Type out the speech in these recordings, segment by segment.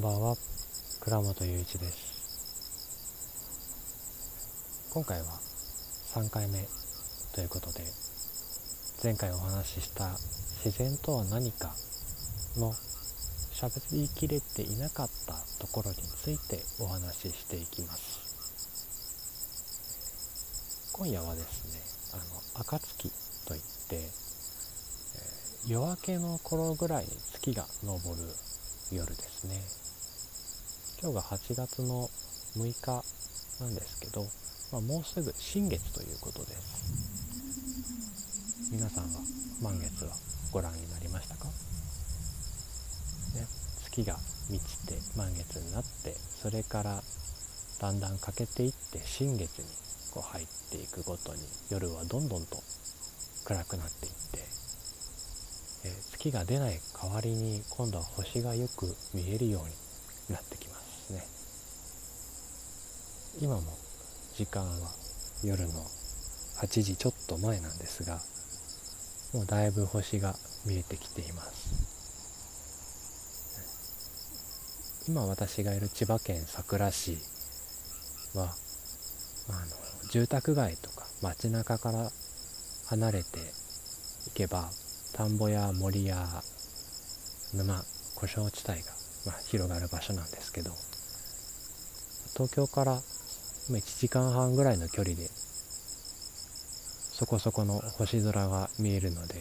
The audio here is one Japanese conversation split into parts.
んばんは。倉本雄一です。今回は3回目ということで前回お話しした自然とは何かの喋りきれていなかったところについてお話ししていきます。今夜はですねあの暁といって、夜明けの頃ぐらいに月が昇る夜ですね。今日が8月の6日なんですけど、まあ、もうすぐ新月ということです皆さんは満月はご覧になりましたか、ね、月が満ちて満月になってそれからだんだん欠けていって新月にこう入っていくごとに夜はどんどんと暗くなっていってえー月が出ない代わりに今度は星がよく見えるようになってきますね。今も時間は夜の8時ちょっと前なんですがもうだいぶ星が見えてきています。今私がいる千葉県佐倉市はあの住宅街とか街中から離れていけば田んぼや森や沼故障地帯が、まあ、広がる場所なんですけど東京から1時間半ぐらいの距離でそこそこの星空が見えるので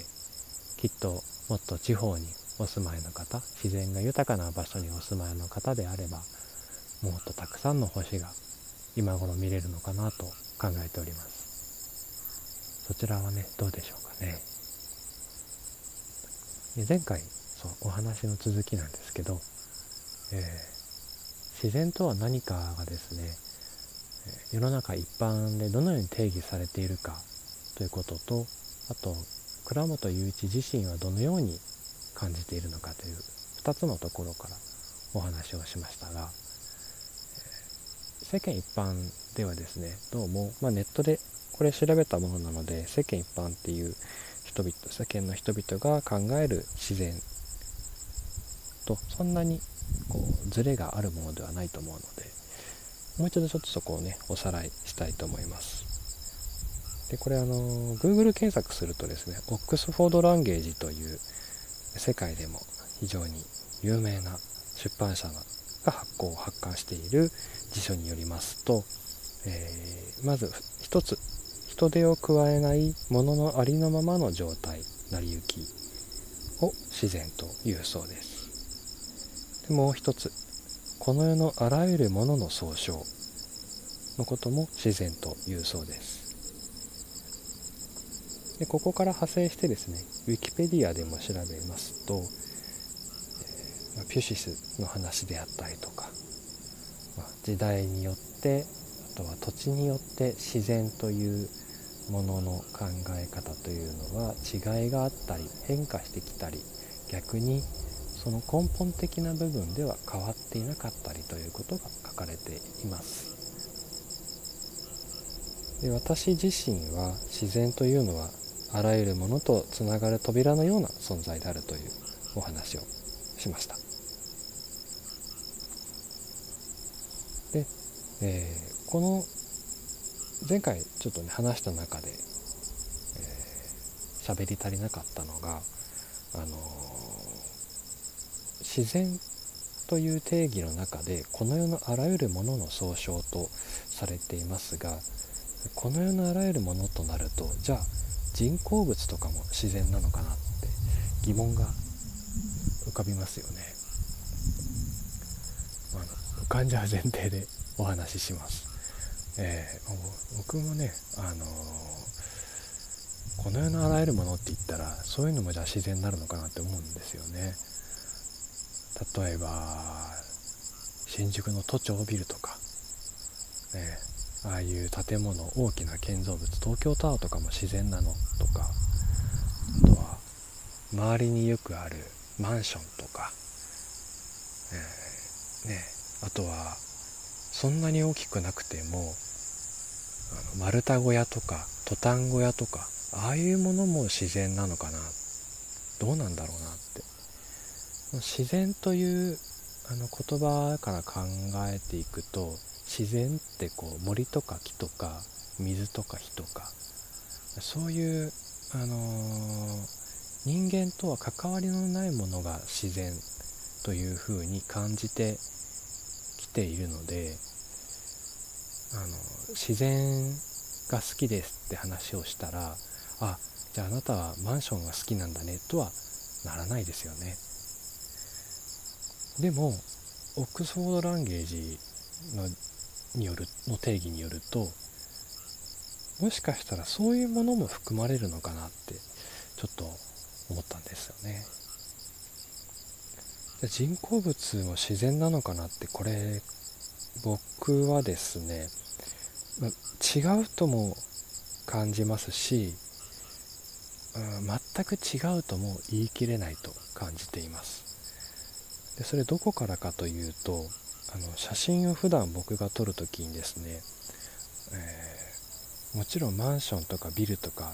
きっともっと地方にお住まいの方自然が豊かな場所にお住まいの方であればもっとたくさんの星が今頃見れるのかなと考えております。そちらはねどうでしょうかね。前回そうお話の続きなんですけど、えー自然とは何かがですね世の中一般でどのように定義されているかということとあと倉本雄一自身はどのように感じているのかという2つのところからお話をしましたが、世間一般ではですねどうも、まあ、ネットでこれ調べたものなので世間一般っていう人々世間の人々が考える自然とそんなにこうズレがあるものではないと思うのでもう一度ちょっとそこをねおさらいしたいと思います。でこれあの Google 検索するとですねオックスフォード・ランゲージという世界でも非常に有名な出版社が発行発刊している辞書によりますと、えーまず一つ人手を加えないもののありのままの状態成り行きを自然というそうです。もう一つこの世のあらゆるものの総称のことも自然というそうです。でここから派生してですねウィキペディアでも調べますと、えーまあピュシスの話であったりとか、まあ時代によってあとは土地によって自然というものの考え方というのは違いがあったり変化してきたり逆にその根本的な部分では変わっていなかったりということが書かれています。で私自身は自然というのはあらゆるものとつながる扉のような存在であるというお話をしました。で、えーこの前回ちょっとね話した中でえー喋、り足りなかったのがあのー自然という定義の中でこの世のあらゆるものの総称とされていますがこの世のあらゆるものとなるとじゃあ人工物とかも自然なのかなって疑問が浮かびますよね。あ浮かんじゃう前提でお話しします。えー僕もね、あのーこの世のあらゆるものって言ったらそういうのもじゃあ自然になるのかなって思うんですよね例えば新宿の都庁ビルとか、ね、ああいう建物大きな建造物東京タワーとかも自然なのとかあとは周りによくあるマンションとか、えーね、あとはそんなに大きくなくてもあの丸太小屋とかトタン小屋とかああいうものも自然なのかな。どうなんだろうなって。自然というあの言葉から考えていくと自然ってこう森とか木とか水とか火とかそういう、あのー、人間とは関わりのないものが自然というふうに感じてきているのであの自然が好きですって話をしたらあじゃああなたはマンションが好きなんだねとはならないですよね。でもオックスフォード・ランゲージのによるの定義によるともしかしたらそういうものも含まれるのかなってちょっと思ったんですよね。人工物も自然なのかなってこれ僕はですね、違うとも感じますし、全く違うとも言い切れないと感じています。でそれどこからかというとあの写真を普段僕が撮るときにですね、えー、もちろんマンションとかビルとか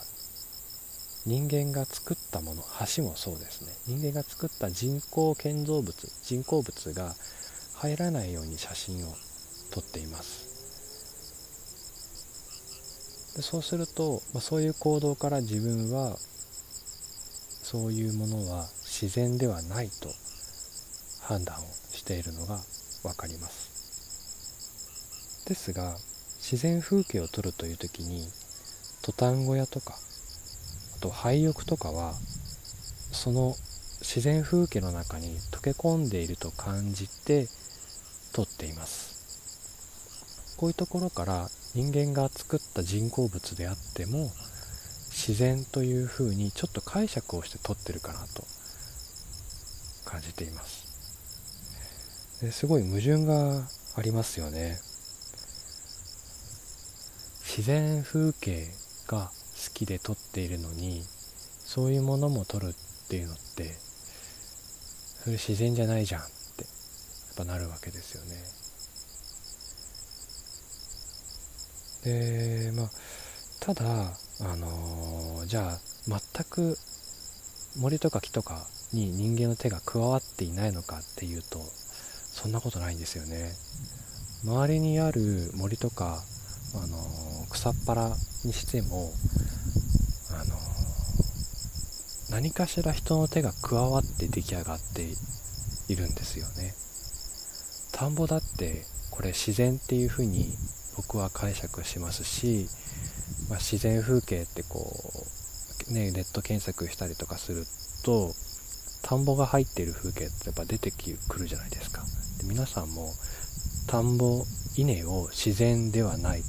人間が作ったもの橋もそうですね。人間が作った人工建造物人工物が入らないように写真を撮っています。でそうすると、まあ、そういう行動から自分はそういうものは自然ではないと判断をしているのが分かります。ですが自然風景を撮るという時にトタン小屋とかあと廃屋とかはその自然風景の中に溶け込んでいると感じて撮っています。こういうところから人間が作った人工物であっても自然というふうにちょっと解釈をして撮ってるかなと感じています。すごい矛盾がありますよね。自然風景が好きで撮っているのにそういうものも撮るっていうのってそれ自然じゃないじゃんってやっぱなるわけですよね。でまあただあのー、じゃあ全く森とか木とかに人間の手が加わっていないのかっていうとそんなことないんですよね。周りにある森とか、あの草っぱらにしても、あの何かしら人の手が加わって出来上がっているんですよね。田んぼだってこれ自然っていうふうに僕は解釈しますし、まあ、自然風景ってこうねネット検索したりとかすると田んぼが入っている風景ってやっぱ出てくるじゃないですか。皆さんも田んぼ稲を自然ではないっ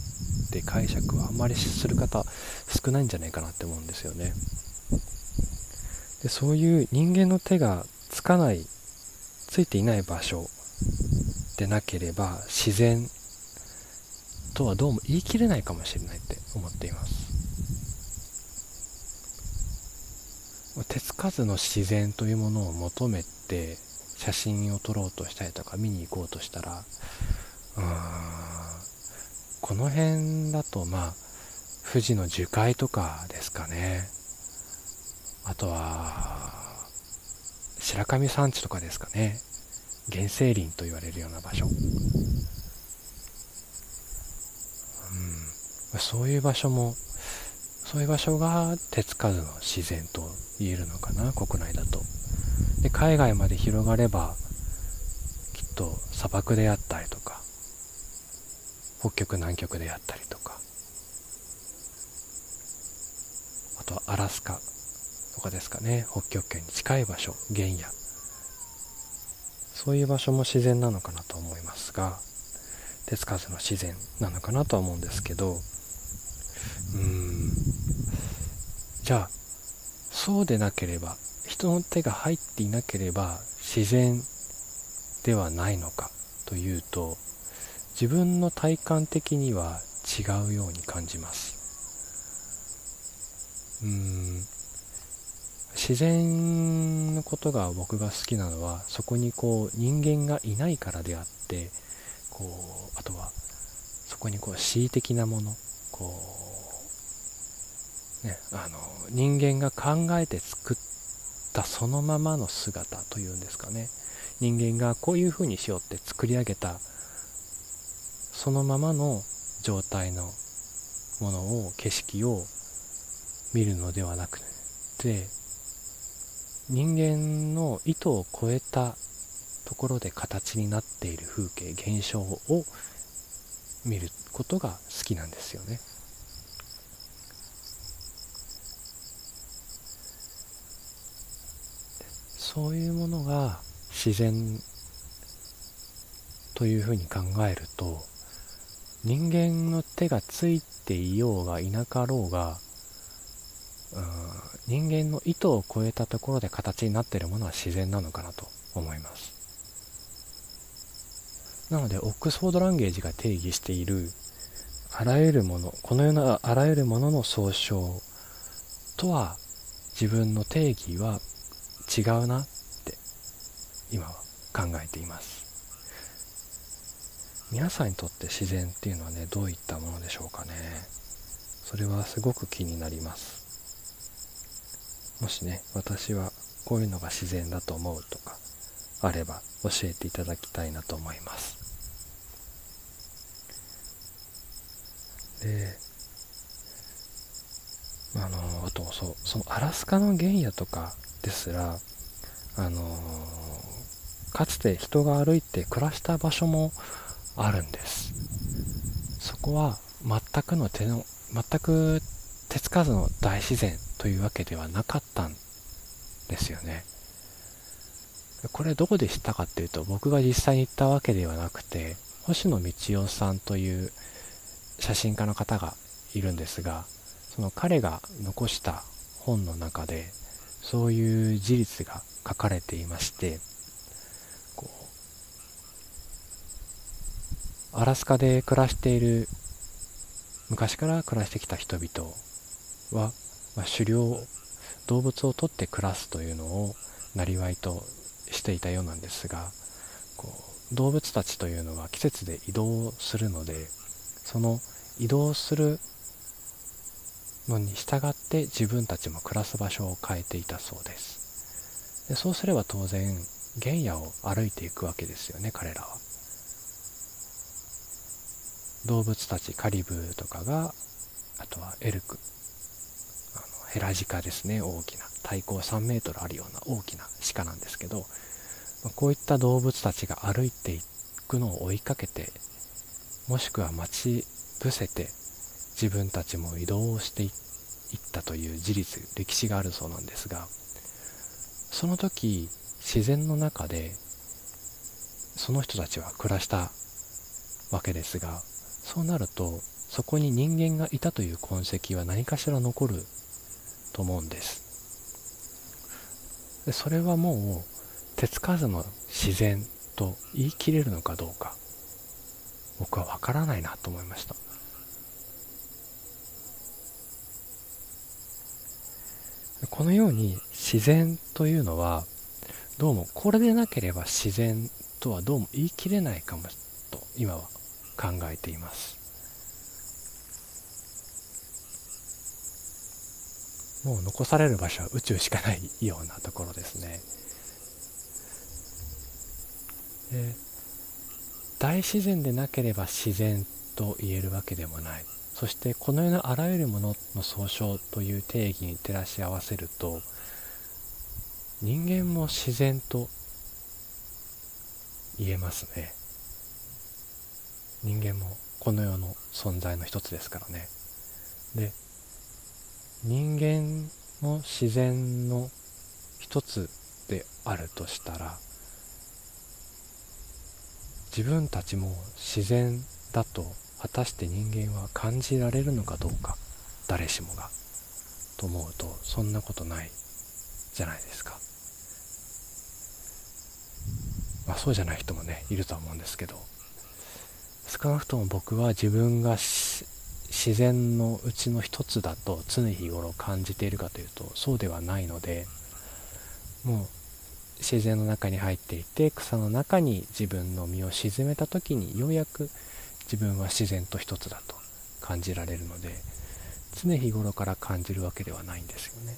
て解釈はあんまりする方少ないんじゃないかなって思うんですよね。でそういう人間の手がつかないついていない場所でなければ自然とはどうも言い切れないかもしれないって思っています。手つかずの自然というものを求めて写真を撮ろうとしたりとか見に行こうとしたらうーんこの辺だとまあ富士の樹海とかですかね。あとは白神山地とかですかね。原生林と言われるような場所、うん、そういう場所もそういう場所が手つかずの自然と言えるのかな国内だと。で海外まで広がればきっと砂漠であったりとか北極南極であったりとかあとはアラスカとかですかね北極圏に近い場所原野。そういう場所も自然なのかなと思いますが手つかずの自然なのかなとは思うんですけどうーん。じゃあそうでなければ人の手が入っていなければ自然ではないのかというと自分の体感的には違うように感じます。うん。自然のことが僕が好きなのはそこにこう人間がいないからであってこうあとはそこにこう恣意的なものこうねあの人間が考えて作っったそのままの姿というんですかね人間がこういう風にしようって作り上げたそのままの状態のものを景色を見るのではなくて人間の意図を超えたところで形になっている風景現象を見ることが好きなんですよね。そういうものが自然というふうに考えると人間の手がついていようがいなかろうがうん人間の意図を超えたところで形になっているものは自然なのかなと思います。なのでオックスフォード・ランゲージが定義しているあらゆるものこのようなあらゆるものの総称とは自分の定義は違うなって今は考えています。皆さんにとって自然っていうのはねどういったものでしょうかね。それはすごく気になります。もしね私はこういうのが自然だと思うとかあれば教えていただきたいなと思います。であのあとそうそのアラスカの原野とかですらあのかつて人が歩いて暮らした場所もあるんです。そこは全くの手の全く手つかずの大自然というわけではなかったんですよね。これどこで知ったかっていうと僕が実際に行ったわけではなくて星野道夫さんという写真家の方がいるんですがその彼が残した本の中でそういう事実が書かれていましてこうアラスカで暮らしている昔から暮らしてきた人々は、まあ、狩猟動物を取って暮らすというのをなりわいとしていたようなんですがこう動物たちというのは季節で移動するのでその移動するのに従って自分たちも暮らす場所を変えていたそうです。でそうすれば当然原野を歩いていくわけですよね彼らは。動物たちカリブーとかがあとはエルクあのヘラジカですね大きな体高3メートルあるような大きな鹿なんですけどこういった動物たちが歩いていくのを追いかけてもしくは待ち伏せて自分たちも移動していったという事実歴史があるそうなんですがその時自然の中でその人たちは暮らしたわけですがそうなるとそこに人間がいたという痕跡は何かしら残ると思うんです。でそれはもう手つかずの自然と言い切れるのかどうか僕は分からないなと思いました。このように自然というのはどうもこれでなければ自然とはどうも言い切れないかもと今は考えています。もう残される場所は宇宙しかないようなところですね。大自然でなければ自然と言えるわけでもない。そしてこの世のあらゆるものの総称という定義に照らし合わせると人間も自然と言えますね。人間もこの世の存在の一つですからね。で人間も自然の一つであるとしたら自分たちも自然だと果たして人間は感じられるのかどうか誰しもがと思うとそんなことないじゃないですか。まあそうじゃない人もねいるとは思うんですけど少なくとも僕は自分が自然のうちの一つだと常日頃感じているかというとそうではないのでもう自然の中に入っていて草の中に自分の身を沈めた時にようやく自分は自然と一つだと感じられるので常日頃から感じるわけではないんですよね。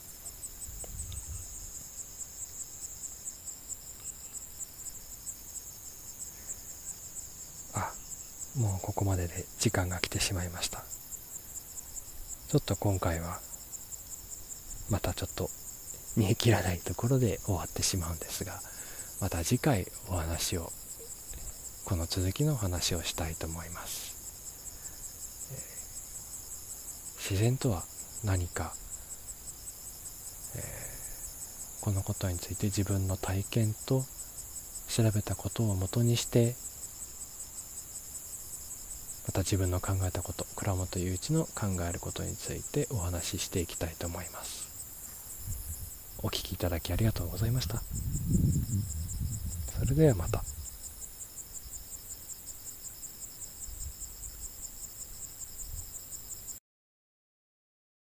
あもうここまでで時間が来てしまいましたちょっと今回はまたちょっと見え切らないところで終わってしまうんですがまた次回お話をこの続きのお話をしたいと思います、自然とは何か、えー、このことについて自分の体験と調べたことをもとにしてまた自分の考えたこと倉本雄一の考えることについてお話ししていきたいと思います。お聴きいただきありがとうございました。それではまた。